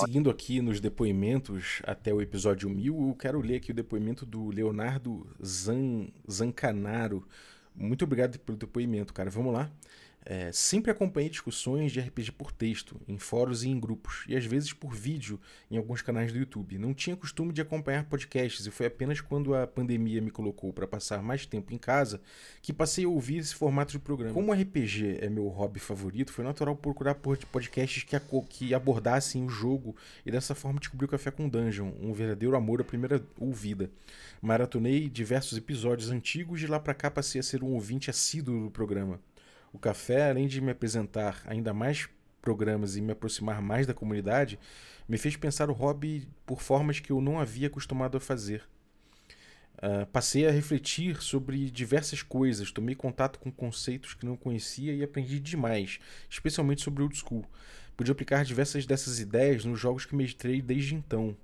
seguindo aqui nos depoimentos até o episódio 1000, eu quero ler aqui o depoimento do Leonardo Zan, Zancanaro. Muito obrigado pelo depoimento, cara. Vamos lá. É, sempre acompanhei discussões de RPG por texto, em fóruns e em grupos, e às vezes por vídeo em alguns canais do YouTube. Não tinha costume de acompanhar podcasts, e foi apenas quando a pandemia me colocou para passar mais tempo em casa que passei a ouvir esse formato de programa. Como RPG é meu hobby favorito, foi natural procurar podcasts que, que abordassem o jogo e dessa forma descobri o Café com Dungeon, um verdadeiro amor à primeira ouvida. Maratonei diversos episódios antigos e lá para cá passei a ser um ouvinte assíduo do programa. O café, além de me apresentar ainda mais programas e me aproximar mais da comunidade, me fez pensar o hobby por formas que eu não havia acostumado a fazer. Uh, passei a refletir sobre diversas coisas, tomei contato com conceitos que não conhecia e aprendi demais, especialmente sobre old school. Pude aplicar diversas dessas ideias nos jogos que mestrei desde então,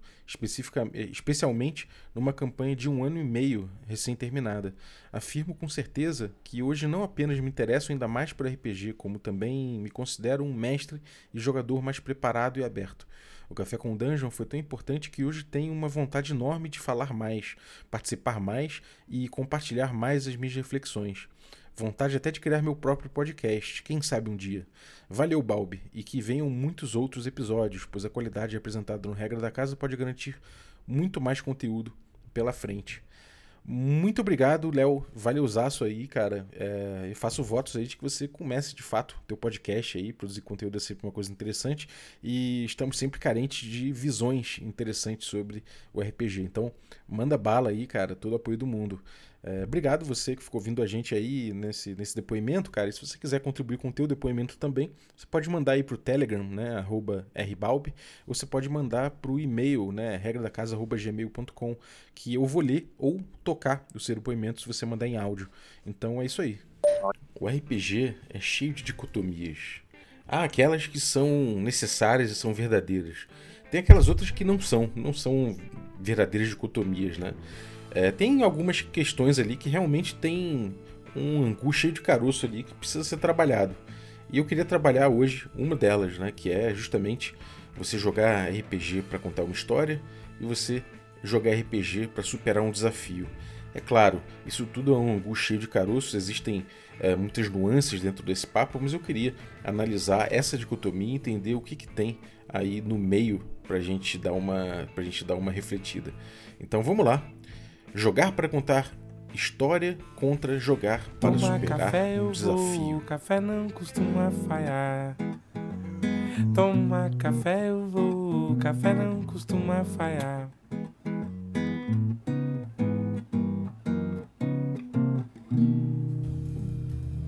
especialmente numa campanha de um ano e meio recém-terminada. Afirmo com certeza que hoje não apenas me interesso ainda mais por RPG, como também me considero um mestre e jogador mais preparado e aberto. O Café com Dungeon foi tão importante que hoje tenho uma vontade enorme de falar mais, participar mais e compartilhar mais as minhas reflexões. Vontade até de criar meu próprio podcast, quem sabe um dia. Valeu, Balbi, e que venham muitos outros episódios, pois a qualidade apresentada no Regra da Casa pode garantir muito mais conteúdo pela frente. Muito obrigado, Léo. Valeuzaço aí, cara. É, eu faço votos aí de que você comece de fato teu podcast aí, produzir conteúdo é sempre uma coisa interessante. E estamos sempre carentes de visões interessantes sobre o RPG. Então, manda bala aí, cara. Todo apoio do mundo. É, obrigado você que ficou vindo a gente aí nesse, nesse depoimento, cara. E se você quiser contribuir com o teu depoimento também, você pode mandar aí pro Telegram, né, arroba rbalb, ou você pode mandar pro e-mail, né, regradacasa.gmail.com, que eu vou ler ou tocar o seu depoimento se você mandar em áudio. Então é isso aí. O RPG é cheio de dicotomias. Há aquelas que são necessárias e são verdadeiras. Tem aquelas outras que não são, não são verdadeiras dicotomias, né? É, tem algumas questões ali que realmente tem um angu cheio de caroço ali que precisa ser trabalhado. E eu queria trabalhar hoje uma delas, né, que é justamente você jogar RPG para contar uma história e você jogar RPG para superar um desafio. É claro, isso tudo é um angu cheio de caroços, existem é, muitas nuances dentro desse papo, mas eu queria analisar essa dicotomia e entender o que, que tem aí no meio para gente dar uma, a gente dar uma refletida. Então vamos lá, Jogar para contar história contra jogar para Toma superar café, um desafio. Vou, café não costuma falhar. Toma café, eu vou, café não costuma falhar.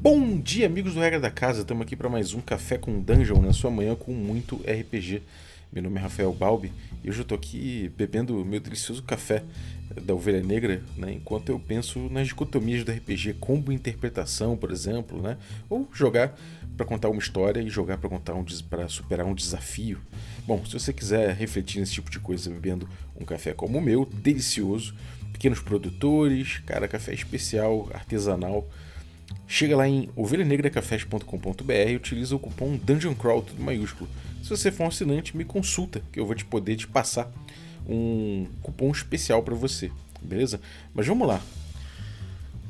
Bom dia, amigos do Regra da Casa. Estamos aqui para mais um Café com Dungeon na sua manhã com muito RPG. Meu nome é Rafael Balbi e hoje eu estou aqui bebendo meu delicioso café da Ovelha Negra, né, enquanto eu penso nas dicotomias do RPG, combo interpretação, por exemplo, né, ou jogar para contar uma história e jogar para contar um para superar um desafio. Bom, se você quiser refletir nesse tipo de coisa bebendo um café como o meu, delicioso, pequenos produtores, cara, café especial, artesanal, chega lá em ovelhanegracafés.com.br e utiliza o cupom Dungeon Crawl, tudo maiúsculo se você for um assinante, me consulta, que eu vou te poder te passar um cupom especial para você, beleza? Mas vamos lá.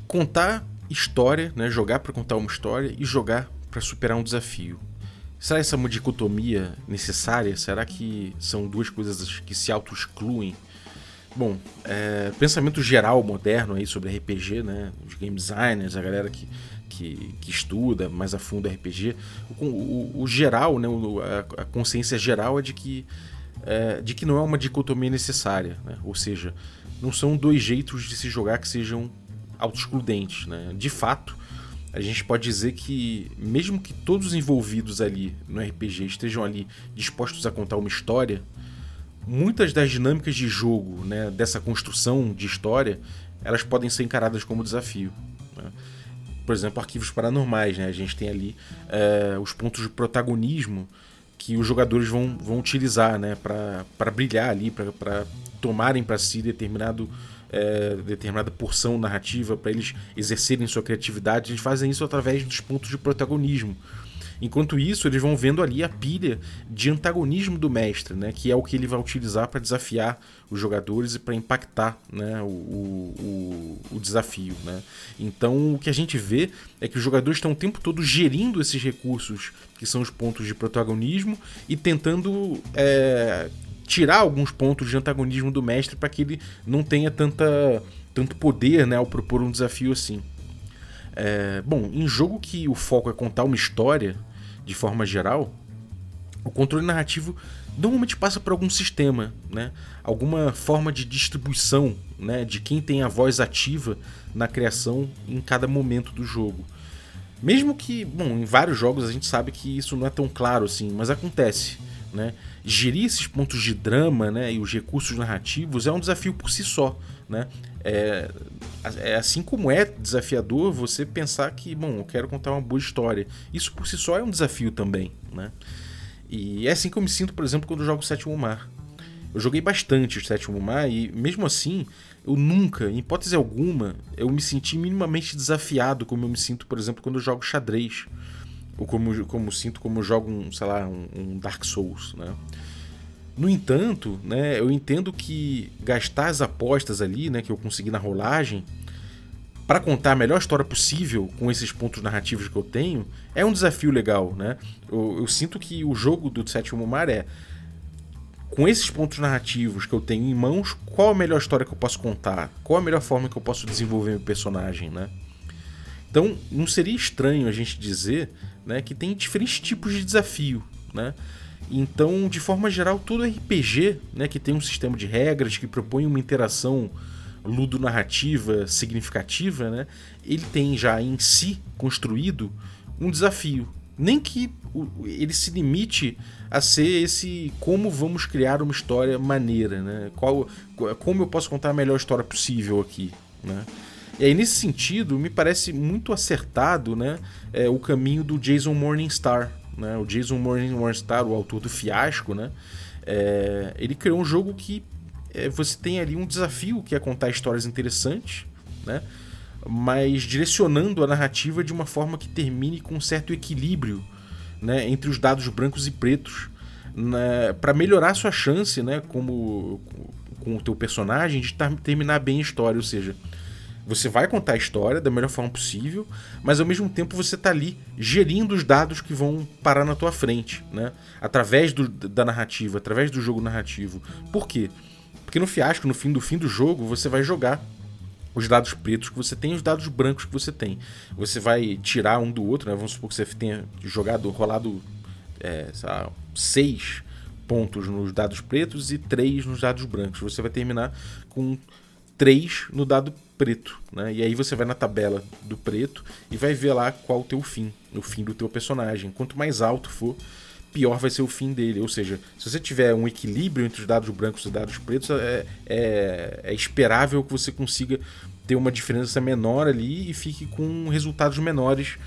Contar história, né? Jogar para contar uma história e jogar para superar um desafio. Será essa uma dicotomia necessária? Será que são duas coisas que se auto-excluem? Bom, é, pensamento geral moderno aí sobre RPG, né? Os game designers, a galera que que, que estuda mais a fundo RPG, o, o, o geral, né, a, a, consciência geral é de que, é, de que não é uma dicotomia necessária. Né? Ou seja, não são dois jeitos de se jogar que sejam auto-excludentes. Né? De fato, a gente pode dizer que, mesmo que todos os envolvidos ali no RPG estejam ali dispostos a contar uma história, muitas das dinâmicas de jogo, né, dessa construção de história, elas podem ser encaradas como desafio. Né? por exemplo, arquivos paranormais, né? A gente tem ali é, os pontos de protagonismo que os jogadores vão, vão utilizar, né? Para brilhar ali, para tomarem para si determinado é, determinada porção narrativa, para eles exercerem sua criatividade. Eles fazem isso através dos pontos de protagonismo. Enquanto isso, eles vão vendo ali a pilha de antagonismo do mestre, né? Que é o que ele vai utilizar para desafiar os jogadores e para impactar né, o, o, o, desafio. Né? Então o que a gente vê é que os jogadores estão o tempo todo gerindo esses recursos que são os pontos de protagonismo e tentando é, tirar alguns pontos de antagonismo do mestre para que ele não tenha tanta, tanto poder né, ao propor um desafio assim. É, bom, em jogo que o foco é contar uma história de forma geral, o controle narrativo normalmente passa por algum sistema, né? alguma forma de distribuição né? de quem tem a voz ativa na criação em cada momento do jogo. Mesmo que, bom, em vários jogos a gente sabe que isso não é tão claro assim, mas acontece. Né? Gerir esses pontos de drama né, e os recursos narrativos é um desafio por si só. Né? É, é assim como é desafiador você pensar que, bom, eu quero contar uma boa história. Isso por si só é um desafio também. Né? E é assim que eu me sinto, por exemplo, quando eu jogo Sétimo Mar. Eu joguei bastante o Sétimo Mar e, mesmo assim, eu nunca, em hipótese alguma, eu me senti minimamente desafiado como eu me sinto, por exemplo, quando eu jogo xadrez. Ou como, como sinto como eu jogo, um, sei lá, um, um Dark Souls, né? No entanto, né, eu entendo que gastar as apostas ali, né, que eu consegui na rolagem, para contar a melhor história possível com esses pontos narrativos que eu tenho, é um desafio legal, né? Eu, eu sinto que o jogo do Sétimo Mar é com esses pontos narrativos que eu tenho em mãos, qual a melhor história que eu posso contar? Qual a melhor forma que eu posso desenvolver meu personagem, né? Então, não seria estranho a gente dizer né, que tem diferentes tipos de desafio, né? Então, de forma geral, todo RPG né, que tem um sistema de regras, que propõe uma interação ludonarrativa significativa, né, ele tem já em si construído um desafio. Nem que ele se limite a ser esse como vamos criar uma história maneira, né? Qual, como eu posso contar a melhor história possível aqui, né? E aí, nesse sentido, me parece muito acertado né, é, o caminho do Jason Morningstar. Né? O Jason Morningstar, o autor do Fiasco, né? É, ele criou um jogo que é, você tem ali um desafio que é contar histórias interessantes, né? mas direcionando a narrativa de uma forma que termine com um certo equilíbrio né, entre os dados brancos e pretos, né, para melhorar sua chance né, como, com o teu personagem de terminar bem a história. Ou seja, você vai contar a história da melhor forma possível, mas ao mesmo tempo você está ali gerindo os dados que vão parar na tua frente, né? através do, da narrativa, através do jogo narrativo. Por quê? Porque no fiasco, no fim do fim do jogo, você vai jogar os dados pretos que você tem e os dados brancos que você tem. Você vai tirar um do outro, né? Vamos supor que você tenha jogado, rolado é, lá, seis pontos nos dados pretos e três nos dados brancos. Você vai terminar com três no dado preto, né? E aí você vai na tabela do preto e vai ver lá qual o teu fim, o fim do teu personagem. Quanto mais alto for, pior vai ser o fim dele. Ou seja, se você tiver um equilíbrio entre os dados brancos e os dados pretos, é, é, é esperável que você consiga ter uma diferença menor ali e fique com resultados menores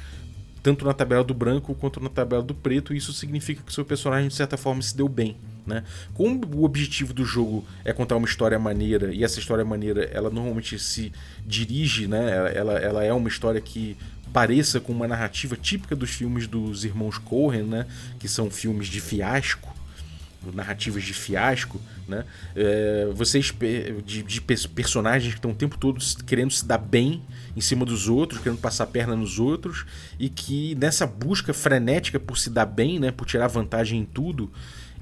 tanto na tabela do branco quanto na tabela do preto, e isso significa que seu personagem de certa forma se deu bem. Né? Como o objetivo do jogo é contar uma história maneira, e essa história maneira ela normalmente se dirige, né? ela, ela é uma história que pareça com uma narrativa típica dos filmes dos irmãos Coen, né? Que são filmes de fiasco, narrativas de fiasco, né? É, vocês de, de, personagens que estão o tempo todo querendo se dar bem em cima dos outros, querendo passar a perna nos outros e que nessa busca frenética por se dar bem, né? Por tirar vantagem em tudo,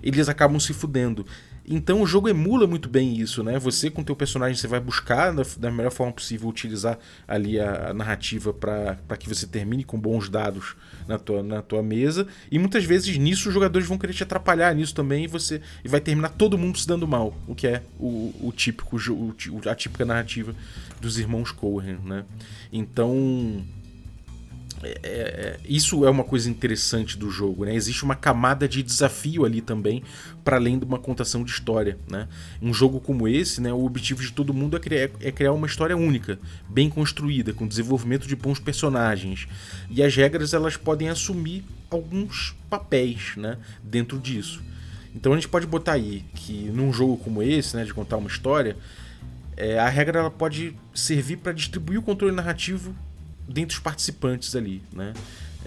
eles acabam se fudendo. Então o jogo emula muito bem isso, né? Você com teu personagem você vai buscar da, da melhor forma possível utilizar ali a, a narrativa para que você termine com bons dados na tua, na tua mesa. E muitas vezes nisso os jogadores vão querer te atrapalhar nisso também e você e vai terminar todo mundo se dando mal, o que é o, o típico o, a típica narrativa dos irmãos Cohen, né? Então é, é, é, isso é uma coisa interessante do jogo, né? Existe uma camada de desafio ali também, para além de uma contação de história, né? Um jogo como esse, né? O objetivo de todo mundo é criar, é criar uma história única, bem construída, com desenvolvimento de bons personagens. E as regras elas podem assumir alguns papéis, né? Dentro disso. Então a gente pode botar aí que num jogo como esse, né? De contar uma história, é, a regra ela pode servir para distribuir o controle narrativo dentre os participantes ali, né?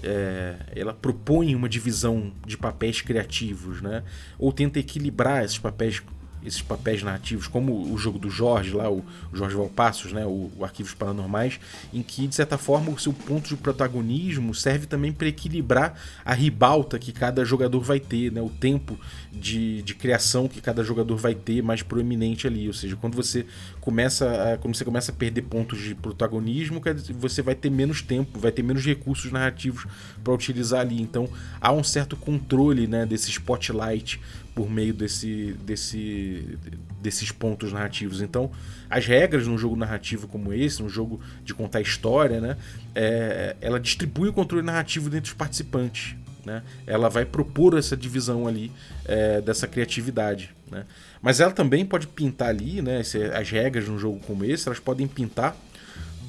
é, ela propõe uma divisão de papéis criativos, né? Ou tenta equilibrar esses papéis esses papéis narrativos, como o jogo do Jorge, lá, o Jorge Valpassos, né, o, o Arquivos Paranormais, em que, de certa forma, o seu ponto de protagonismo serve também para equilibrar a ribalta que cada jogador vai ter, né, o tempo de, de criação que cada jogador vai ter mais proeminente ali. Ou seja, quando você começa a, quando você começa a perder pontos de protagonismo, você vai ter menos tempo, vai ter menos recursos narrativos para utilizar ali. Então há um certo controle né, desse spotlight por meio desse, desse, desses pontos narrativos. Então, as regras num jogo narrativo como esse, num jogo de contar história, né, é, ela distribui o controle narrativo dentro dos participantes. Né? Ela vai propor essa divisão ali é, dessa criatividade. Né? Mas ela também pode pintar ali, né, as regras num jogo como esse, elas podem pintar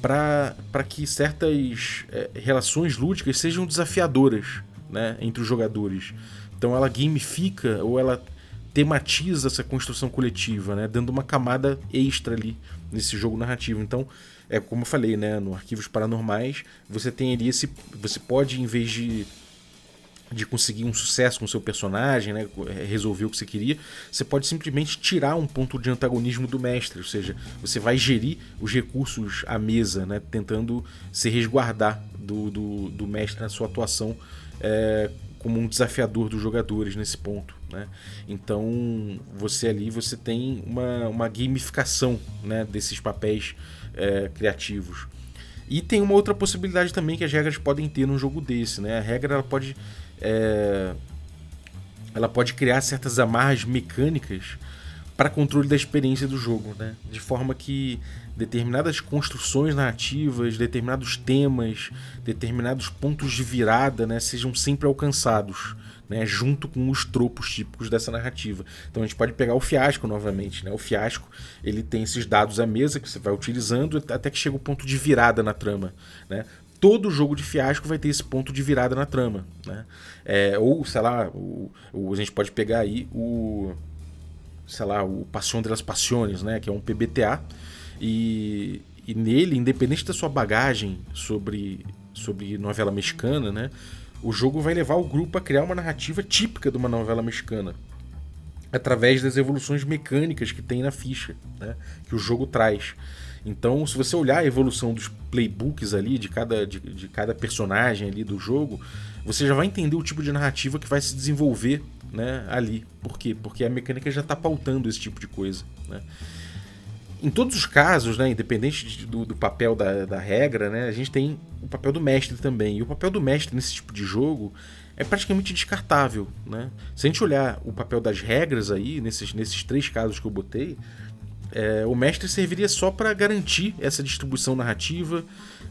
para que certas é, relações lúdicas sejam desafiadoras né, entre os jogadores. Então ela gamifica ou ela tematiza essa construção coletiva, né? Dando uma camada extra ali nesse jogo narrativo. Então, é como eu falei, né? No Arquivos Paranormais, você tem ali esse. Você pode, em vez de de conseguir um sucesso com seu personagem, né, resolver o que você queria, você pode simplesmente tirar um ponto de antagonismo do mestre, ou seja, você vai gerir os recursos à mesa, né, tentando se resguardar do, do, do mestre na sua atuação é, como um desafiador dos jogadores nesse ponto. Né? Então você ali você tem uma, uma gamificação né, desses papéis é, criativos. E tem uma outra possibilidade também que as regras podem ter num jogo desse. Né? A regra ela pode, é, ela pode criar certas amarras mecânicas para controle da experiência do jogo, né? de forma que determinadas construções narrativas, determinados temas, determinados pontos de virada né, sejam sempre alcançados. Né, junto com os tropos típicos dessa narrativa. Então a gente pode pegar o fiasco novamente. Né? O fiasco ele tem esses dados à mesa que você vai utilizando até que chega o ponto de virada na trama. Né? Todo jogo de fiasco vai ter esse ponto de virada na trama. Né? É, ou, sei lá, o, o, a gente pode pegar aí o. Sei lá, o Passion de las Passiones, né? Que é um PBTA e, e nele, independente da sua bagagem sobre, sobre novela mexicana, né, o jogo vai levar o grupo a criar uma narrativa típica de uma novela mexicana através das evoluções mecânicas que tem na ficha, né, que o jogo traz. Então, se você olhar a evolução dos playbooks ali, de cada, de, de, cada personagem ali do jogo, você já vai entender o tipo de narrativa que vai se desenvolver né, ali. Por quê? Porque a mecânica já está pautando esse tipo de coisa. Né? em todos os casos, né, independente do, do papel da, da, regra, né, a gente tem o papel do mestre também. E o papel do mestre nesse tipo de jogo é praticamente descartável. Né? Se a gente olhar o papel das regras aí, nesses, nesses três casos que eu botei, é, o mestre serviria só para garantir essa distribuição narrativa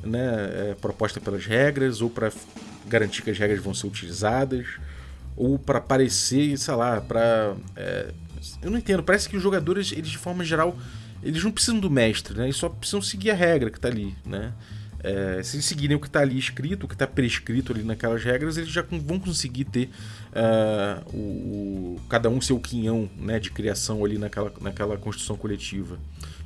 né, é, proposta pelas regras, ou para garantir que as regras vão ser utilizadas, ou para parecer, sei lá, para. É, eu não entendo, parece que os jogadores, eles de forma geral eles não precisam do mestre, né? Eles só precisam seguir a regra que está ali, né? É, se seguirem o que está ali escrito, o que está prescrito ali naquelas regras, eles já vão conseguir ter uh, o, o, cada um seu quinhão né, de criação ali naquela, naquela construção coletiva.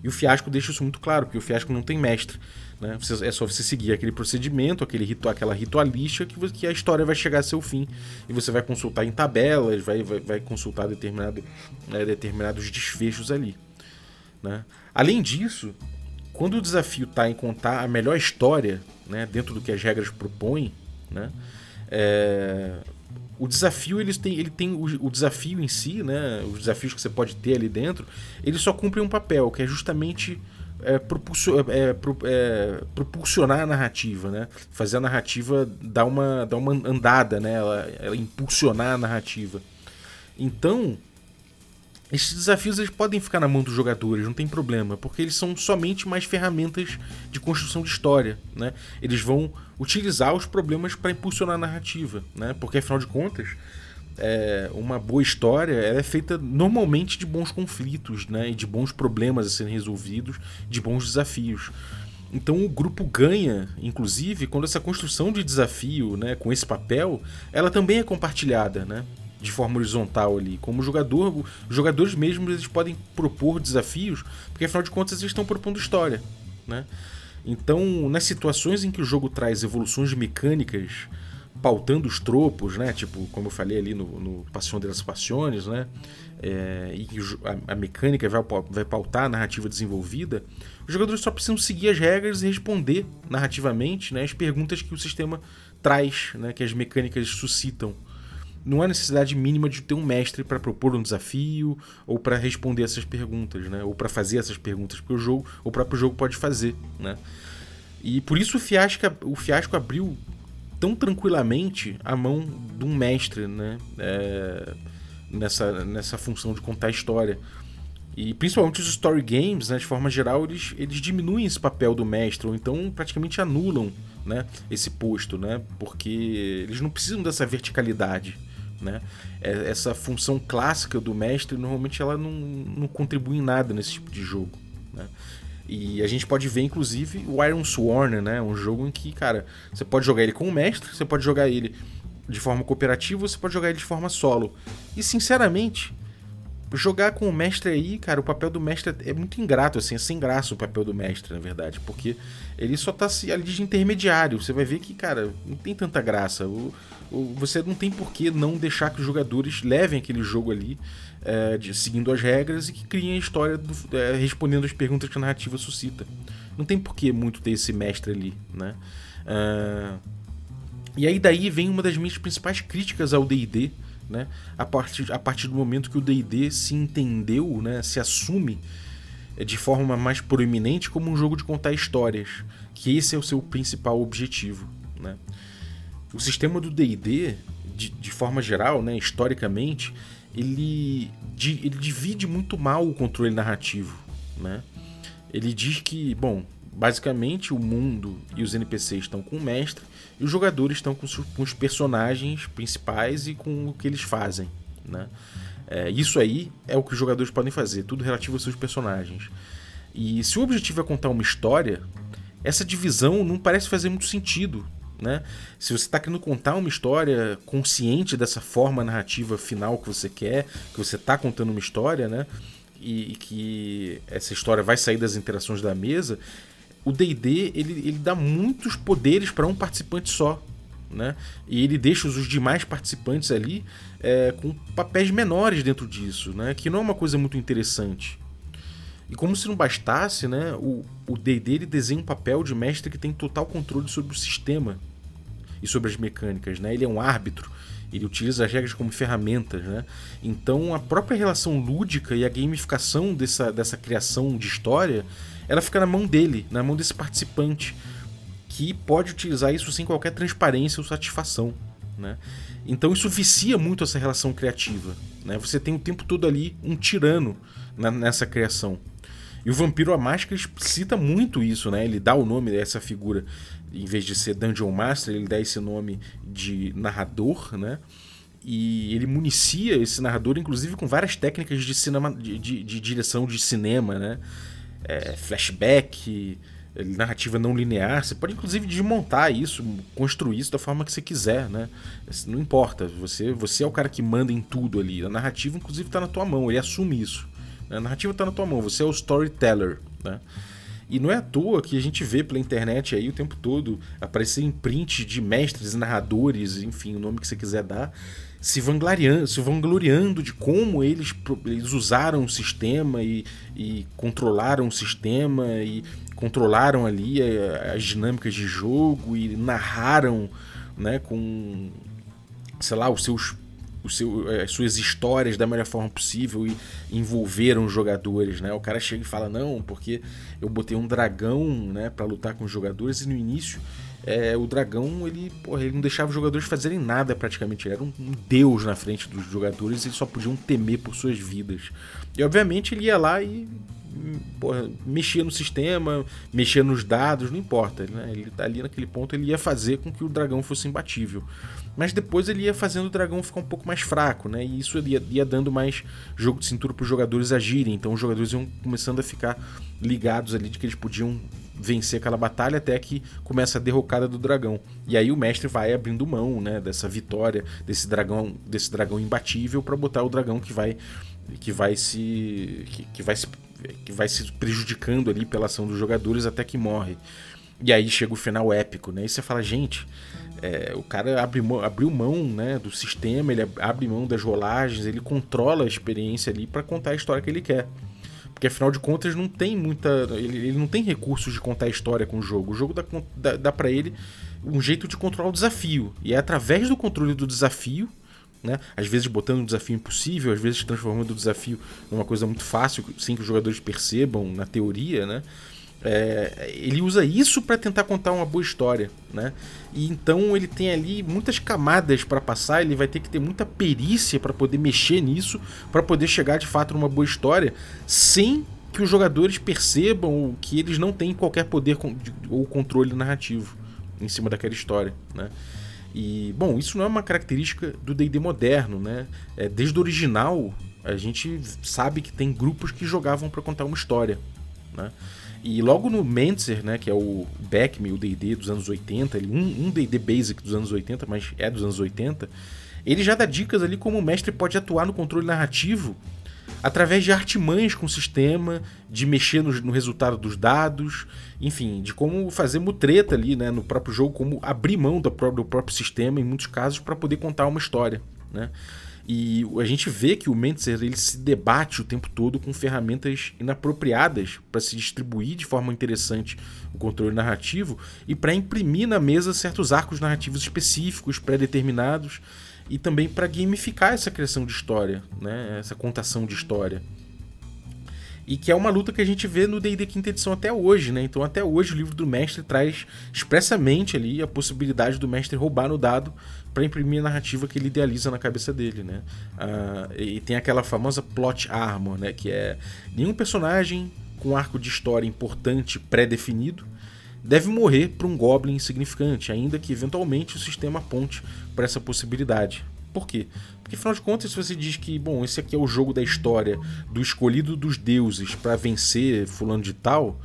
E o fiasco deixa isso muito claro, porque o fiasco não tem mestre. Né? Você, é só você seguir aquele procedimento, aquele ritual, aquela ritualística que, que a história vai chegar a seu fim. E você vai consultar em tabelas, vai, vai, vai consultar determinado, né, determinados desfechos ali. Né? Além disso, quando o desafio está em contar a melhor história, né, dentro do que as regras propõem, né, é, o desafio ele tem, ele tem o, o, desafio em si, né, os desafios que você pode ter ali dentro, ele só cumpre um papel, que é justamente é, propulsor, é, é, propulsionar a narrativa, né? Fazer a narrativa dar uma, dar uma andada, né? Ela, ela impulsionar a narrativa. Então, esses desafios eles podem ficar na mão dos jogadores, não tem problema, porque eles são somente mais ferramentas de construção de história. Né? Eles vão utilizar os problemas para impulsionar a narrativa, né? porque afinal de contas, é, uma boa história é feita normalmente de bons conflitos né? e de bons problemas a serem resolvidos, de bons desafios. Então o grupo ganha, inclusive, quando essa construção de desafio, né, com esse papel, ela também é compartilhada, né? De forma horizontal ali. Como jogador, os jogadores mesmos eles podem propor desafios, porque afinal de contas eles estão propondo história, né? Então, nas situações em que o jogo traz evoluções mecânicas pautando os tropos, né? Tipo, como eu falei ali no, no Passion das Passiones, né? É, e a, a, mecânica vai, vai pautar a narrativa desenvolvida, os jogadores só precisam seguir as regras e responder narrativamente né, as perguntas que o sistema traz, né, que as mecânicas suscitam. Não há necessidade mínima de ter um mestre para propor um desafio ou para responder essas perguntas, né, ou para fazer essas perguntas, porque o jogo, o próprio jogo pode fazer, né. E por isso o fiasco, o fiasco abriu tão tranquilamente a mão de um mestre, né, é, nessa, nessa função de contar história. E principalmente os story games, né, de forma geral, eles, eles diminuem esse papel do mestre, ou então praticamente anulam né, esse posto, né, porque eles não precisam dessa verticalidade. Né? É, essa função clássica do mestre, normalmente, ela não, não contribui em nada nesse tipo de jogo. Né? E a gente pode ver, inclusive, o Iron Sworn, né? Um jogo em que, cara, você pode jogar ele com o mestre, você pode jogar ele de forma cooperativa, você pode jogar ele de forma solo. E, sinceramente, jogar com o mestre aí, cara, o papel do mestre é muito ingrato, assim, é sem graça o papel do mestre, na verdade, porque ele só tá ali de intermediário. Você vai ver que, cara, não tem tanta graça. O, você não tem por que não deixar que os jogadores levem aquele jogo ali, é, de, seguindo as regras e que criem a história do, é, respondendo as perguntas que a narrativa suscita. Não tem por que muito ter esse mestre ali, né? Uh, e aí daí vem uma das minhas principais críticas ao D&D, né? A partir, a partir do momento que o D&D se entendeu, né, se assume é, de forma mais proeminente como um jogo de contar histórias, que esse é o seu principal objetivo, né? O sistema do D&D, de, de forma geral, né, historicamente, ele, ele divide muito mal o controle narrativo, né? Ele diz que, bom, basicamente o mundo e os NPCs estão com o mestre e os jogadores estão com, com os personagens principais e com o que eles fazem, né? É, isso aí é o que os jogadores podem fazer, tudo relativo aos seus personagens. E se o objetivo é contar uma história, essa divisão não parece fazer muito sentido. Né? Se você está querendo contar uma história consciente dessa forma narrativa final que você quer, que você está contando uma história, né? E, e, que essa história vai sair das interações da mesa, o D&D ele, ele dá muitos poderes para um participante só, né? E ele deixa os demais participantes ali é, com papéis menores dentro disso, né? Que não é uma coisa muito interessante. E como se não bastasse, né? O D&D desenha um papel de mestre que tem total controle sobre o sistema e sobre as mecânicas, né? Ele é um árbitro. Ele utiliza as regras como ferramentas, né? Então a própria relação lúdica e a gamificação dessa, dessa criação de história ela fica na mão dele, na mão desse participante, que pode utilizar isso sem qualquer transparência ou satisfação. Né? Então isso vicia muito essa relação criativa. Né? Você tem o tempo todo ali um tirano na, nessa criação. E o Vampiro a Máscara explicita muito isso, né? Ele dá o nome dessa figura, em vez de ser Dungeon Master, ele dá esse nome de narrador, né? E ele municia esse narrador, inclusive, com várias técnicas de, cinema, de, de, de direção de cinema, né? é, flashback, narrativa não linear. Você pode inclusive desmontar isso, construir isso da forma que você quiser, né? Não importa, você, você é o cara que manda em tudo ali. A narrativa, inclusive, está na tua mão, ele assume isso. A narrativa está na tua mão, você é o storyteller, né? E não é à toa que a gente vê pela internet aí o tempo todo aparecer em print de mestres, narradores, enfim, o nome que você quiser dar, se vangloriando, se vangloriando de como eles, eles usaram o sistema e, e controlaram o sistema e controlaram ali as dinâmicas de jogo e narraram né, com, sei lá, os seus, os seus, as suas histórias da melhor forma possível e envolveram os jogadores. Né? O cara chega e fala, não, porque eu botei um dragão né, para lutar com os jogadores e no início é, o dragão ele, porra, ele não deixava os jogadores fazerem nada praticamente. Ele era um, um, deus na frente dos jogadores e eles só podiam temer por suas vidas. E obviamente ele ia lá e porra, mexia no sistema, mexia nos dados, não importa. Né? Ele tá ali naquele ponto, ele ia fazer com que o dragão fosse imbatível. Mas depois ele ia fazendo o dragão ficar um pouco mais fraco, né? E isso ia, ia dando mais jogo de cintura para os jogadores agirem. Então os jogadores iam começando a ficar ligados ali de que eles podiam vencer aquela batalha até que começa a derrocada do dragão. E aí o mestre vai abrindo mão, né, dessa vitória desse dragão, desse dragão imbatível para botar o dragão que vai que vai se que, que, vai se que vai se prejudicando ali pela ação dos jogadores até que morre. E aí chega o final épico, né? E você fala, gente, É, o cara abre abriu mão né, do sistema, ele abre mão das rolagens, ele controla a experiência ali para contar a história que ele quer. Porque afinal de contas não tem muita. Ele, ele não tem recursos de contar a história com o jogo. O jogo dá, dá, dá para ele um jeito de controlar o desafio. E é através do controle do desafio, né? Às vezes botando um desafio impossível, às vezes transformando o desafio numa coisa muito fácil, sem que os jogadores percebam na teoria, né? É, ele usa isso para tentar contar uma boa história, né? E então ele tem ali muitas camadas para passar, ele vai ter que ter muita perícia para poder mexer nisso, para poder chegar de fato numa boa história, sem que os jogadores percebam que eles não têm qualquer poder ou controle narrativo em cima daquela história, né? E bom, isso não é uma característica do D&D moderno, né? É, desde o original a gente sabe que tem grupos que jogavam para contar uma história, né? E logo no Mentzer, né, que é o Beckme, o D&D dos anos 80, ele, um D&D basic dos anos 80, mas é dos anos 80, ele já dá dicas ali como o mestre pode atuar no controle narrativo através de artimanhas com o sistema, de mexer no, no, resultado dos dados, enfim, de como fazer mutreta ali né, no próprio jogo, como abrir mão do próprio, do próprio sistema em muitos casos para poder contar uma história. Né? E a gente vê que o Mentzer ele se debate o tempo todo com ferramentas inapropriadas para se distribuir de forma interessante o controle narrativo e para imprimir na mesa certos arcos narrativos específicos, pré-determinados, e também para gamificar essa criação de história, né? essa contação de história. E que é uma luta que a gente vê no D&D quinta edição até hoje, né? Então até hoje o livro do mestre traz expressamente ali a possibilidade do mestre roubar no dado para imprimir a narrativa que ele idealiza na cabeça dele, né? Uh, e tem aquela famosa plot armor, né? Que é nenhum personagem com arco de história importante pré-definido deve morrer para um goblin insignificante, ainda que eventualmente o sistema aponte para essa possibilidade. Por quê? Porque afinal de contas, se você diz que, bom, esse aqui é o jogo da história do escolhido dos deuses para vencer fulano de tal,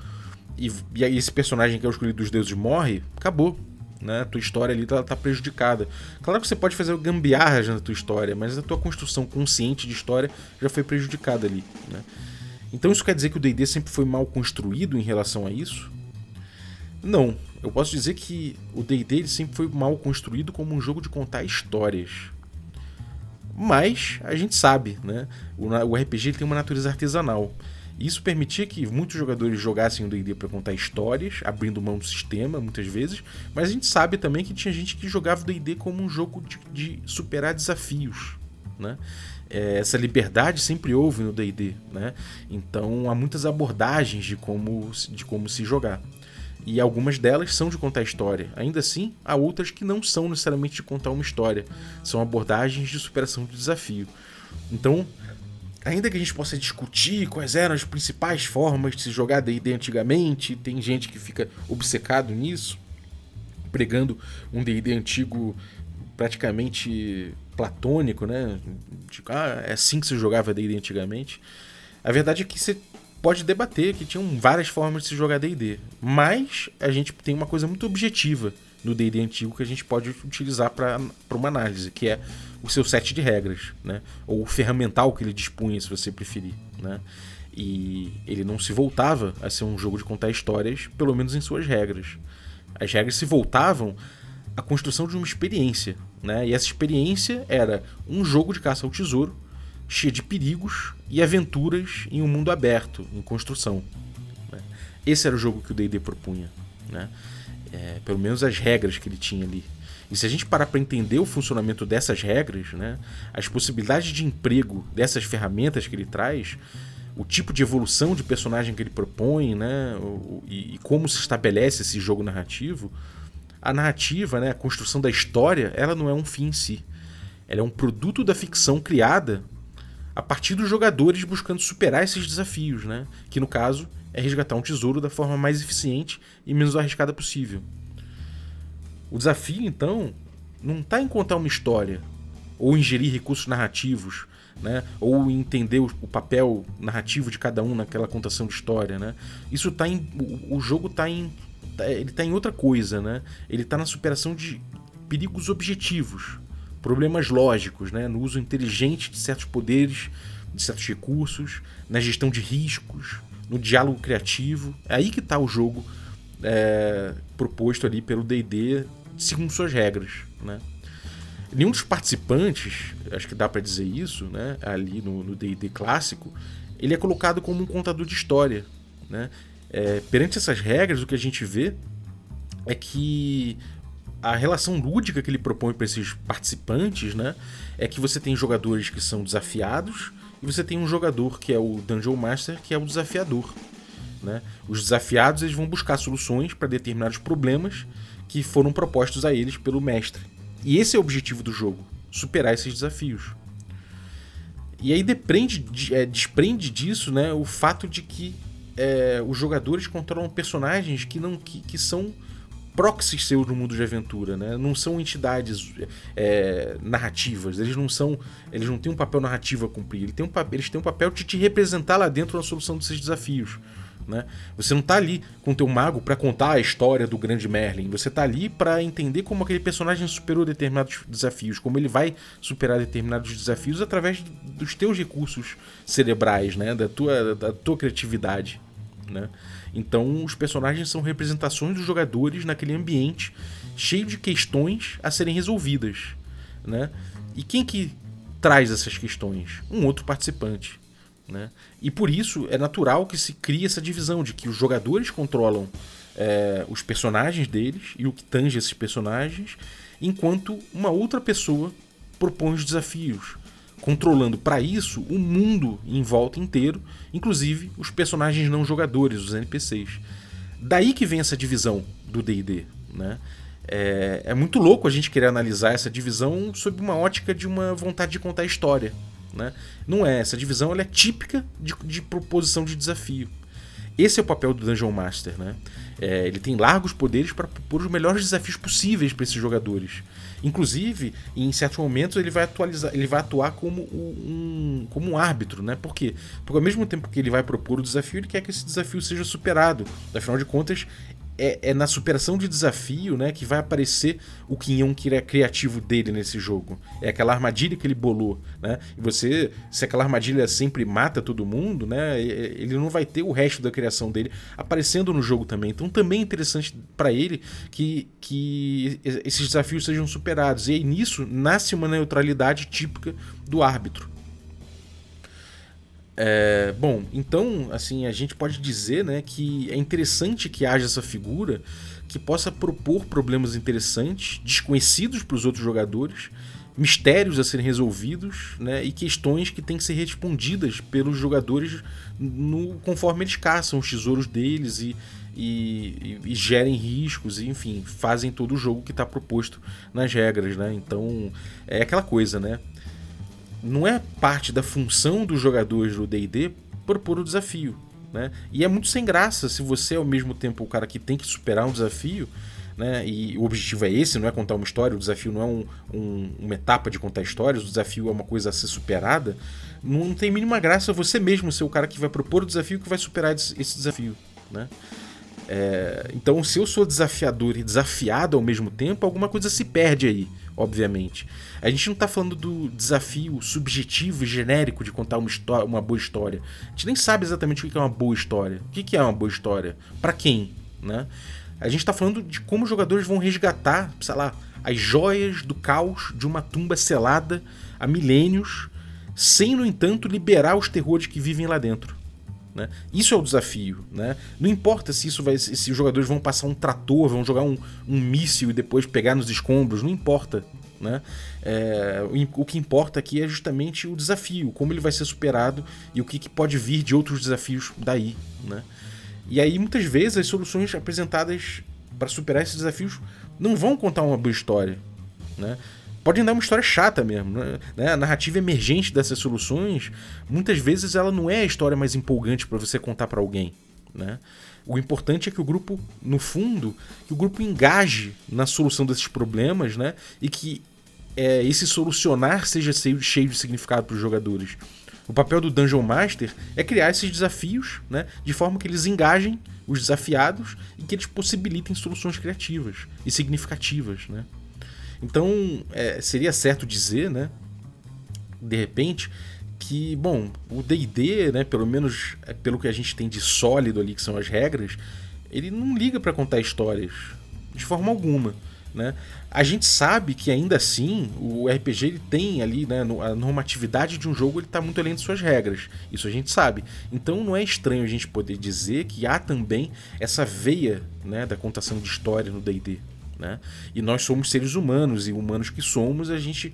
e, e aí esse personagem que é o escolhido dos deuses morre, acabou né? A tua história ali tá, tá, prejudicada. Claro que você pode fazer gambiarras na tua história, mas a tua construção consciente de história já foi prejudicada ali, né? Então isso quer dizer que o D&D sempre foi mal construído em relação a isso? Não. Eu posso dizer que o D&D sempre foi mal construído como um jogo de contar histórias. Mas a gente sabe, né? O RPG tem uma natureza artesanal. Isso permitia que muitos jogadores jogassem o D&D para contar histórias, abrindo mão do sistema muitas vezes, mas a gente sabe também que tinha gente que jogava o D&D como um jogo de, de superar desafios, né? É, essa liberdade sempre houve no D&D, né? Então há muitas abordagens de como, de como se jogar. E algumas delas são de contar história. Ainda assim, há outras que não são necessariamente de contar uma história. São abordagens de superação de desafio. Então, ainda que a gente possa discutir quais eram as principais formas de se jogar D&D antigamente, tem gente que fica obcecado nisso, pregando um D&D antigo praticamente platônico, né? Tipo, ah, é assim que se jogava D&D antigamente. A verdade é que você pode debater que tinham várias formas de se jogar D&D, mas a gente tem uma coisa muito objetiva no D&D antigo que a gente pode utilizar para uma análise, que é o seu set de regras, né? Ou o ferramental que ele dispunha, se você preferir, né? E ele não se voltava a ser um jogo de contar histórias, pelo menos em suas regras. As regras se voltavam à construção de uma experiência, né? E essa experiência era um jogo de caça ao tesouro, cheio de perigos e aventuras em um mundo aberto, em construção. Né? Esse era o jogo que o D&D propunha, né? É, pelo menos as regras que ele tinha ali. E se a gente parar para entender o funcionamento dessas regras, né, as possibilidades de emprego dessas ferramentas que ele traz, o tipo de evolução de personagem que ele propõe, né, e, e, como se estabelece esse jogo narrativo, a narrativa, né, a construção da história, ela não é um fim em si. Ela é um produto da ficção criada a partir dos jogadores buscando superar esses desafios, né, que no caso é resgatar um tesouro da forma mais eficiente e menos arriscada possível. O desafio, então, não está em contar uma história, ou ingerir recursos narrativos, né? ou entender o, papel narrativo de cada um naquela contação de história. Né? Isso tá em. O, jogo está em. Tá, ele está em outra coisa, né? Ele está na superação de perigos objetivos, problemas lógicos, né? no uso inteligente de certos poderes, de certos recursos, na gestão de riscos, no diálogo criativo. É aí que está o jogo é, proposto ali pelo D&D segundo suas regras, né? Nenhum dos participantes, acho que dá para dizer isso, né? Ali no D&D clássico, ele é colocado como um contador de história, né? É, perante essas regras, o que a gente vê é que a relação lúdica que ele propõe para esses participantes, né, é que você tem jogadores que são desafiados e você tem um jogador que é o Dungeon Master, que é o desafiador. Né? Os desafiados eles vão buscar soluções para determinados problemas que foram propostos a eles pelo mestre. E esse é o objetivo do jogo: superar esses desafios. E aí depende, é, desprende disso né, o fato de que é, os jogadores controlam personagens que não que, que são proxies seus no mundo de aventura, né? Não são entidades é, narrativas, eles não são, eles não têm um papel narrativo a cumprir, eles têm um, eles têm um papel de te representar lá dentro na solução desses desafios. Né? Você não está ali com teu mago para contar a história do grande Merlin. Você está ali para entender como aquele personagem superou determinados desafios, como ele vai superar determinados desafios através dos teus recursos cerebrais, né? da, tua, da tua criatividade. Né? Então, os personagens são representações dos jogadores naquele ambiente cheio de questões a serem resolvidas, né? E quem que traz essas questões? Um outro participante, né? E por isso é natural que se crie essa divisão de que os jogadores controlam é, os personagens deles e o que tange esses personagens, enquanto uma outra pessoa propõe os desafios, controlando para isso o mundo em volta inteiro, inclusive os personagens não jogadores, os NPCs. Daí que vem essa divisão do D&D, né? É, é, muito louco a gente querer analisar essa divisão sob uma ótica de uma vontade de contar história, né? Não é, essa divisão ela é típica de, de proposição de desafio. Esse é o papel do Dungeon Master, né? É, ele tem largos poderes para propor os melhores desafios possíveis para esses jogadores. Inclusive, em certos momentos ele vai atualizar, ele vai atuar como um, como um árbitro, né? Por quê? Porque ao mesmo tempo que ele vai propor o desafio, ele quer que esse desafio seja superado. Afinal de contas, é, é, na superação de desafio né, que vai aparecer o quinhão que é criativo dele nesse jogo. É aquela armadilha que ele bolou. Né? E você, se aquela armadilha sempre mata todo mundo, né, ele não vai ter o resto da criação dele aparecendo no jogo também. Então também é interessante para ele que, que esses desafios sejam superados. E aí nisso nasce uma neutralidade típica do árbitro. É, bom, então, assim, a gente pode dizer né, que é interessante que haja essa figura que possa propor problemas interessantes, desconhecidos para os outros jogadores, mistérios a serem resolvidos né, e questões que têm que ser respondidas pelos jogadores no, conforme eles caçam os tesouros deles e, e, e, e gerem riscos, e, enfim, fazem todo o jogo que está proposto nas regras. Né? Então, é aquela coisa, né? Não é parte da função dos jogadores do D&D propor o desafio, né? E é muito sem graça se você é ao mesmo tempo o cara que tem que superar um desafio, né? E o objetivo é esse, não é contar uma história, o desafio não é um, um, uma etapa de contar histórias, o desafio é uma coisa a ser superada. Não tem mínima graça você mesmo ser o cara que vai propor o desafio que vai superar esse desafio, né? É, então, se eu sou desafiador e desafiado ao mesmo tempo, alguma coisa se perde aí, obviamente. A gente não está falando do desafio subjetivo e genérico de contar uma, história, uma boa história. A gente nem sabe exatamente o que é uma boa história. O que é uma boa história? Para quem? Né? A gente está falando de como os jogadores vão resgatar, sei lá, as joias do caos de uma tumba selada há milênios, sem, no entanto, liberar os terrores que vivem lá dentro. Né? Isso é o desafio. Né? Não importa se isso vai, se os jogadores vão passar um trator, vão jogar um, um míssil e depois pegar nos escombros, não importa. Né? É, o, que importa aqui é justamente o desafio, como ele vai ser superado e o que, que pode vir de outros desafios daí. Né? E aí, muitas vezes, as soluções apresentadas para superar esses desafios não vão contar uma boa história. Né? Podem dar uma história chata mesmo. Né? A narrativa emergente dessas soluções, muitas vezes ela não é a história mais empolgante para você contar para alguém. Né? O importante é que o grupo, no fundo, que o grupo engaje na solução desses problemas, né? E que é, esse solucionar seja cheio de significado para os jogadores. O papel do Dungeon Master é criar esses desafios, né? De forma que eles engajem os desafiados e que eles possibilitem soluções criativas e significativas, né? Então, é, seria certo dizer, né, de repente, que, bom, o D&D, né, pelo menos é, pelo que a gente tem de sólido ali, que são as regras, ele não liga para contar histórias, de forma alguma. Né? A gente sabe que ainda assim o RPG ele tem ali né, a normatividade de um jogo ele está muito além de suas regras. Isso a gente sabe. Então não é estranho a gente poder dizer que há também essa veia né, da contação de história no D&D. Né? E nós somos seres humanos e humanos que somos a gente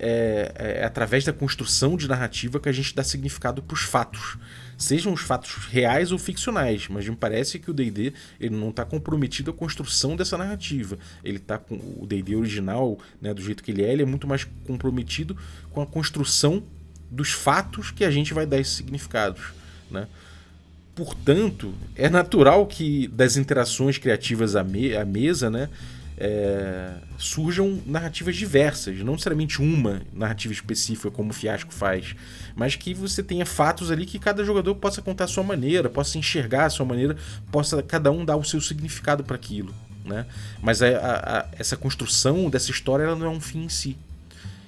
é, é, é através da construção de narrativa que a gente dá significado para os fatos sejam os fatos reais ou ficcionais, mas me parece que o D&D não está comprometido à construção dessa narrativa. Ele está com o D&D original, né, do jeito que ele é, ele é muito mais comprometido com a construção dos fatos que a gente vai dar esses significados, né? Portanto, é natural que das interações criativas à, me à mesa, né, é, surjam narrativas diversas, não necessariamente uma narrativa específica como o Fiasco faz, mas que você tenha fatos ali que cada jogador possa contar a sua maneira, possa enxergar a sua maneira, possa cada um dar o seu significado para aquilo. Né? Mas a, a, a, essa construção dessa história ela não é um fim em si.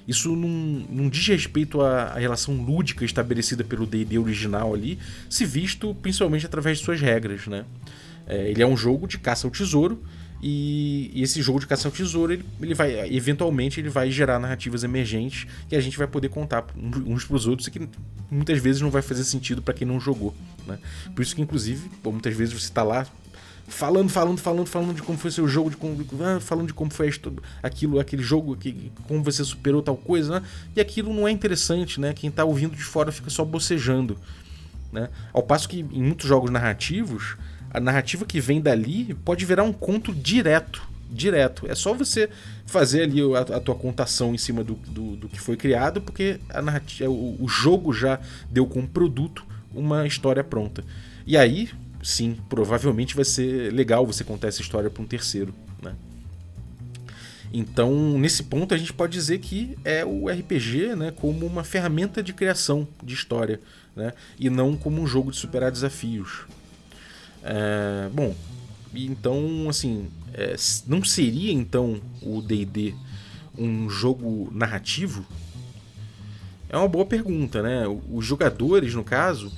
Isso não, não diz respeito à, à relação lúdica estabelecida pelo D&D original ali, se visto principalmente através de suas regras. Né? É, ele é um jogo de caça ao tesouro, e, e, esse jogo de caça ao tesouro, ele, ele vai, eventualmente, ele vai gerar narrativas emergentes que a gente vai poder contar uns para os outros e que muitas vezes não vai fazer sentido para quem não jogou. Né? Por isso que, inclusive, muitas vezes você está lá falando, falando, falando, falando de como foi seu jogo, de como, ah, falando de como foi aquilo, aquele jogo, que, como você superou tal coisa, né? E aquilo não é interessante, né? Quem está ouvindo de fora fica só bocejando. Né? Ao passo que em muitos jogos narrativos, a narrativa que vem dali pode virar um conto direto. Direto. É só você fazer ali a, a tua contação em cima do, do, do, que foi criado, porque a narrativa, o, o jogo já deu como produto uma história pronta. E aí, sim, provavelmente vai ser legal você contar essa história para um terceiro. Né? Então, nesse ponto, a gente pode dizer que é o RPG né, como uma ferramenta de criação de história, né, e não como um jogo de superar desafios. É, bom, então, assim, é, não seria então o D&D um jogo narrativo? É uma boa pergunta, né? Os jogadores, no caso,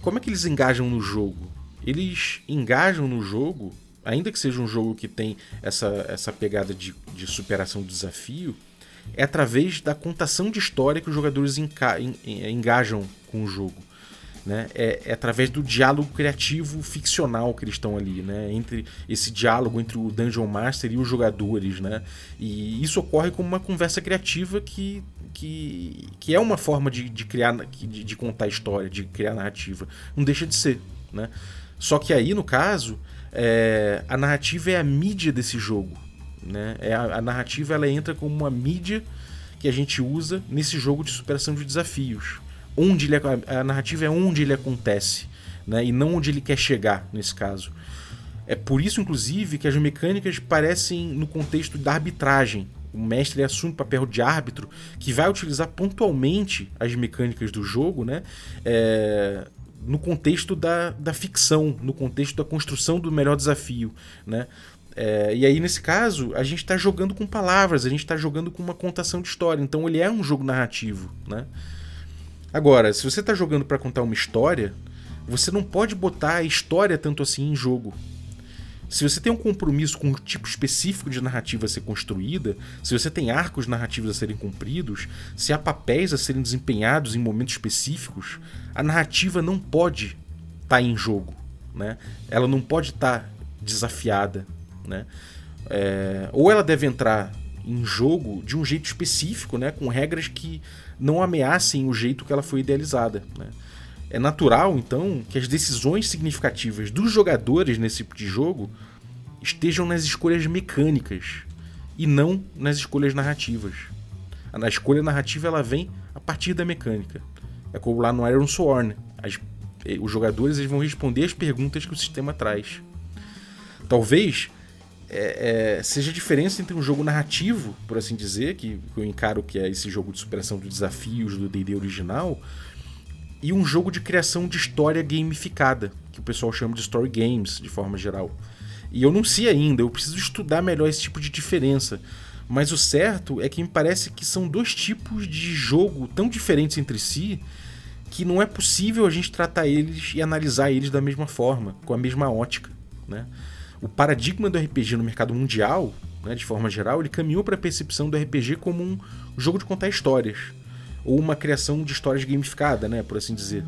como é que eles engajam no jogo? Eles engajam no jogo, ainda que seja um jogo que tem essa, essa pegada de, de superação do desafio, é através da contação de história que os jogadores engajam com o jogo né? É, é, através do diálogo criativo ficcional que eles estão ali, né? Entre esse diálogo entre o Dungeon Master e os jogadores, né? E isso ocorre como uma conversa criativa que, que, que é uma forma de, de criar, de, de contar história, de criar narrativa. Não deixa de ser, né? Só que aí, no caso, é, a narrativa é a mídia desse jogo, né? É a, a narrativa ela entra como uma mídia que a gente usa nesse jogo de superação de desafios onde ele, a narrativa é onde ele acontece, né? E não onde ele quer chegar, nesse caso. É por isso, inclusive, que as mecânicas parecem no contexto da arbitragem. O mestre assume o papel de árbitro que vai utilizar pontualmente as mecânicas do jogo, né? É, no contexto da, da ficção, no contexto da construção do melhor desafio, né? É, e aí, nesse caso, a gente está jogando com palavras, a gente está jogando com uma contação de história. Então, ele é um jogo narrativo, né? Agora, se você está jogando para contar uma história, você não pode botar a história tanto assim em jogo. Se você tem um compromisso com um tipo específico de narrativa a ser construída, se você tem arcos narrativos a serem cumpridos, se há papéis a serem desempenhados em momentos específicos, a narrativa não pode estar tá em jogo. Né? Ela não pode estar tá desafiada. Né? É, ou ela deve entrar em jogo de um jeito específico, né? com regras que não ameacem o jeito que ela foi idealizada. Né? É natural, então, que as decisões significativas dos jogadores nesse tipo de jogo estejam nas escolhas mecânicas e não nas escolhas narrativas. A escolha narrativa ela vem a partir da mecânica. É como lá no Iron Sworn. As, eh, os jogadores eles vão responder as perguntas que o sistema traz. Talvez é, é, seja a diferença entre um jogo narrativo, por assim dizer, que, que eu encaro que é esse jogo de superação de desafios do D&D original, e um jogo de criação de história gamificada, que o pessoal chama de story games, de forma geral. E eu não sei ainda, eu preciso estudar melhor esse tipo de diferença. Mas o certo é que me parece que são dois tipos de jogo tão diferentes entre si que não é possível a gente tratar eles e analisar eles da mesma forma, com a mesma ótica, né? O paradigma do RPG no mercado mundial, né, de forma geral, ele caminhou para a percepção do RPG como um jogo de contar histórias, ou uma criação de histórias gamificada, né, por assim dizer.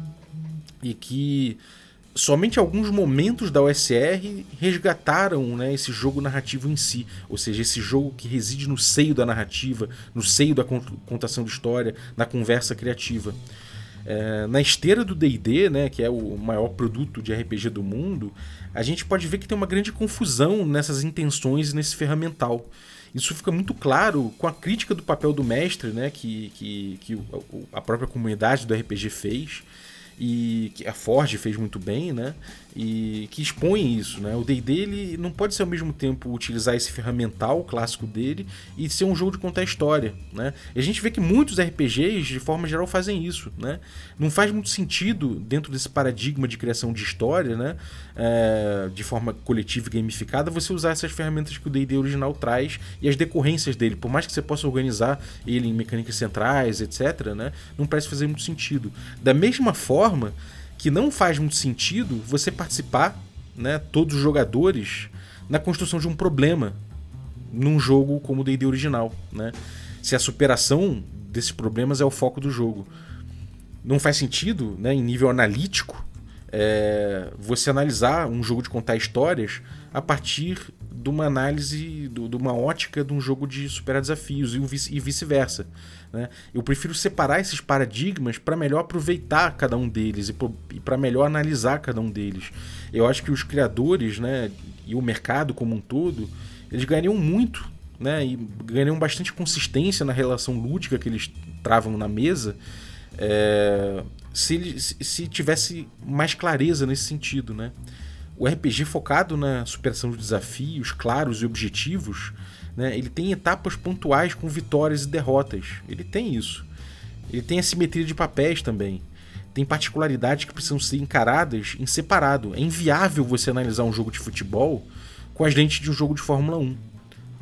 E que somente alguns momentos da OSR resgataram né, esse jogo narrativo em si, ou seja, esse jogo que reside no seio da narrativa, no seio da contação de história, na conversa criativa. É, na esteira do D&D, né, que é o maior produto de RPG do mundo, a gente pode ver que tem uma grande confusão nessas intenções e nesse ferramental. Isso fica muito claro com a crítica do papel do mestre, né, que, que, que a própria comunidade do RPG fez, e que a Ford fez muito bem, né? E que expõe isso, né? O D&D ele não pode ser ao mesmo tempo utilizar esse ferramental clássico dele e ser um jogo de contar história, né? E a gente vê que muitos RPGs de forma geral fazem isso, né? Não faz muito sentido dentro desse paradigma de criação de história, né? É, de forma coletiva e gamificada, você usar essas ferramentas que o D&D original traz e as decorrências dele, por mais que você possa organizar ele em mecânicas centrais, etc, né? Não parece fazer muito sentido. Da mesma forma que não faz muito sentido você participar, né, todos os jogadores, na construção de um problema num jogo como o D&D original, né? Se a superação desses problemas é o foco do jogo. Não faz sentido, né, em nível analítico, é, você analisar um jogo de contar histórias a partir de uma análise, de uma ótica de um jogo de superar desafios e vice-versa. Né? Eu prefiro separar esses paradigmas para melhor aproveitar cada um deles e para melhor analisar cada um deles. Eu acho que os criadores né, e o mercado como um todo, eles ganhariam muito né, e ganhariam bastante consistência na relação lúdica que eles travam na mesa é, se, se tivesse mais clareza nesse sentido. Né? O RPG focado na superação de desafios claros e objetivos né? Ele tem etapas pontuais com vitórias e derrotas. Ele tem isso. Ele tem a simetria de papéis também. Tem particularidades que precisam ser encaradas em separado. É inviável você analisar um jogo de futebol com as lentes de um jogo de Fórmula 1.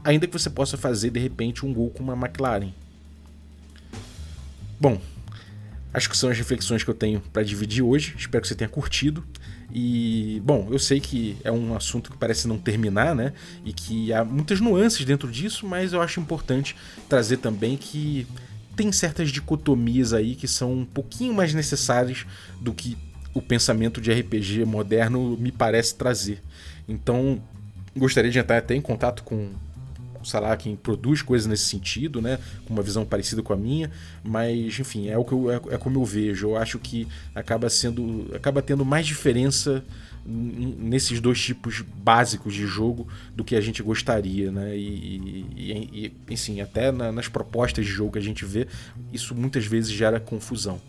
Ainda que você possa fazer, de repente, um gol com uma McLaren. Bom, acho que são as reflexões que eu tenho para dividir hoje. Espero que você tenha curtido. E, bom, eu sei que é um assunto que parece não terminar, né? E que há muitas nuances dentro disso, mas eu acho importante trazer também que tem certas dicotomias aí que são um pouquinho mais necessárias do que o pensamento de RPG moderno me parece trazer. Então, gostaria de entrar até em contato com sei lá, quem produz coisas nesse sentido, né? Com uma visão parecida com a minha, mas enfim, é o que eu, é, é como eu vejo. Eu acho que acaba sendo. acaba tendo mais diferença nesses dois tipos básicos de jogo do que a gente gostaria, né? E, e, e enfim, até na, nas propostas de jogo que a gente vê, isso muitas vezes gera confusão.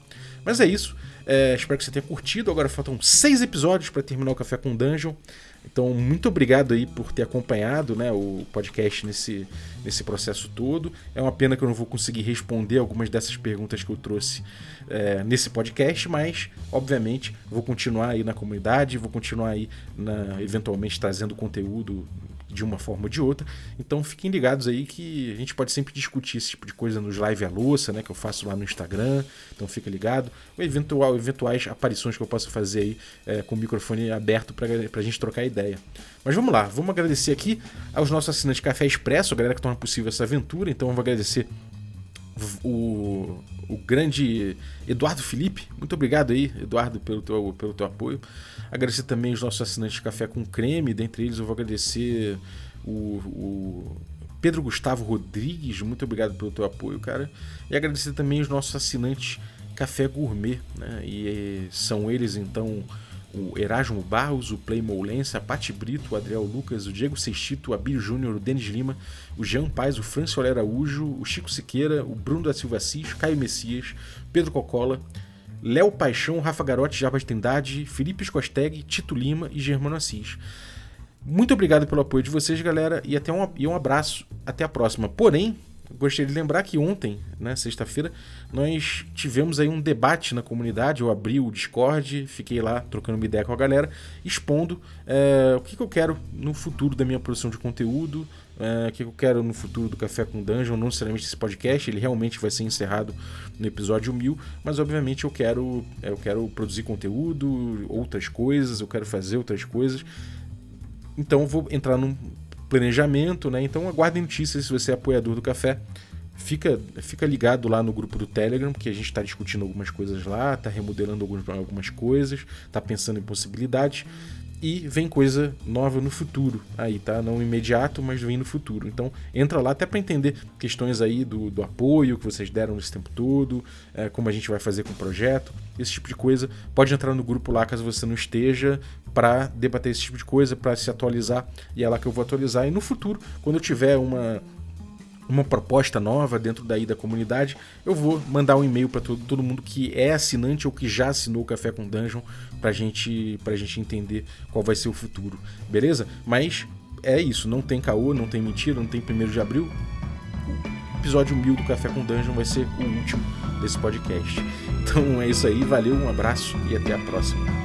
Mas é isso. É, espero que você tenha curtido. Agora faltam seis episódios para terminar o Café com Dungeon. Então, muito obrigado aí por ter acompanhado né, o podcast nesse, nesse processo todo. É uma pena que eu não vou conseguir responder algumas dessas perguntas que eu trouxe é, nesse podcast, mas, obviamente, vou continuar aí na comunidade, vou continuar aí na, eventualmente trazendo conteúdo de uma forma ou de outra. Então fiquem ligados aí que a gente pode sempre discutir esse tipo de coisa nos live à louça, né, que eu faço lá no Instagram. Então fica ligado. Ou eventual, eventuais aparições que eu possa fazer aí é, com o microfone aberto para a gente trocar ideia. Mas vamos lá, vamos agradecer aqui aos nossos assinantes Café Expresso, a galera que torna possível essa aventura. Então vou agradecer o, o grande Eduardo Felipe. Muito obrigado aí, Eduardo, pelo teu, pelo teu apoio. Agradecer também os nossos assinantes de Café com Creme. Dentre eles, eu vou agradecer o, o Pedro Gustavo Rodrigues. Muito obrigado pelo teu apoio, cara. E agradecer também os nossos assinantes Café Gourmet. Né? E são eles, então, o Erasmo Barros, o Play Moulense, a Pati Brito, o Adriel Lucas, o Diego Sextito, o Abílio Júnior, o Denis Lima, o Jean Paz, o Franço Araújo, o Chico Siqueira, o Bruno da Silva Cis, Caio Messias, Pedro Cocola, Léo Paixão, Rafa Garotti, Jarbas Trindade, Felipe Scosteg, Tito Lima e Germano Assis. Muito obrigado pelo apoio de vocês, galera, e até um, e um abraço. Até a próxima. Porém, gostaria de lembrar que ontem, né, sexta-feira, nós tivemos aí um debate na comunidade. Eu abri o Discord, fiquei lá trocando uma ideia com a galera, expondo é, o que, que, eu quero no futuro da minha produção de conteúdo, é, o que, que eu quero no futuro do Café com Dungeon, não necessariamente esse podcast, ele realmente vai ser encerrado no episódio 1000, mas obviamente eu quero, eu quero produzir conteúdo, outras coisas, eu quero fazer outras coisas. Então eu vou entrar num planejamento, né? Então aguardem notícias se você é apoiador do café. Fica, fica ligado lá no grupo do Telegram, porque a gente está discutindo algumas coisas lá, está remodelando algumas, algumas coisas, está pensando em possibilidades e vem coisa nova no futuro aí, tá? Não imediato, mas vem no futuro. Então entra lá até para entender questões aí do, do apoio que vocês deram esse tempo todo, é, como a gente vai fazer com o projeto, esse tipo de coisa. Pode entrar no grupo lá caso você não esteja para debater esse tipo de coisa, para se atualizar e é lá que eu vou atualizar. E no futuro, quando eu tiver uma uma proposta nova dentro daí da comunidade, eu vou mandar um e-mail para todo, todo mundo que é assinante ou que já assinou o Café com Dungeon pra gente, pra gente entender qual vai ser o futuro, beleza? Mas é isso, não tem caô, não tem mentira, não tem primeiro de abril. O episódio 1000 do Café com Dungeon vai ser o último desse podcast. Então é isso aí, valeu, um abraço e até a próxima.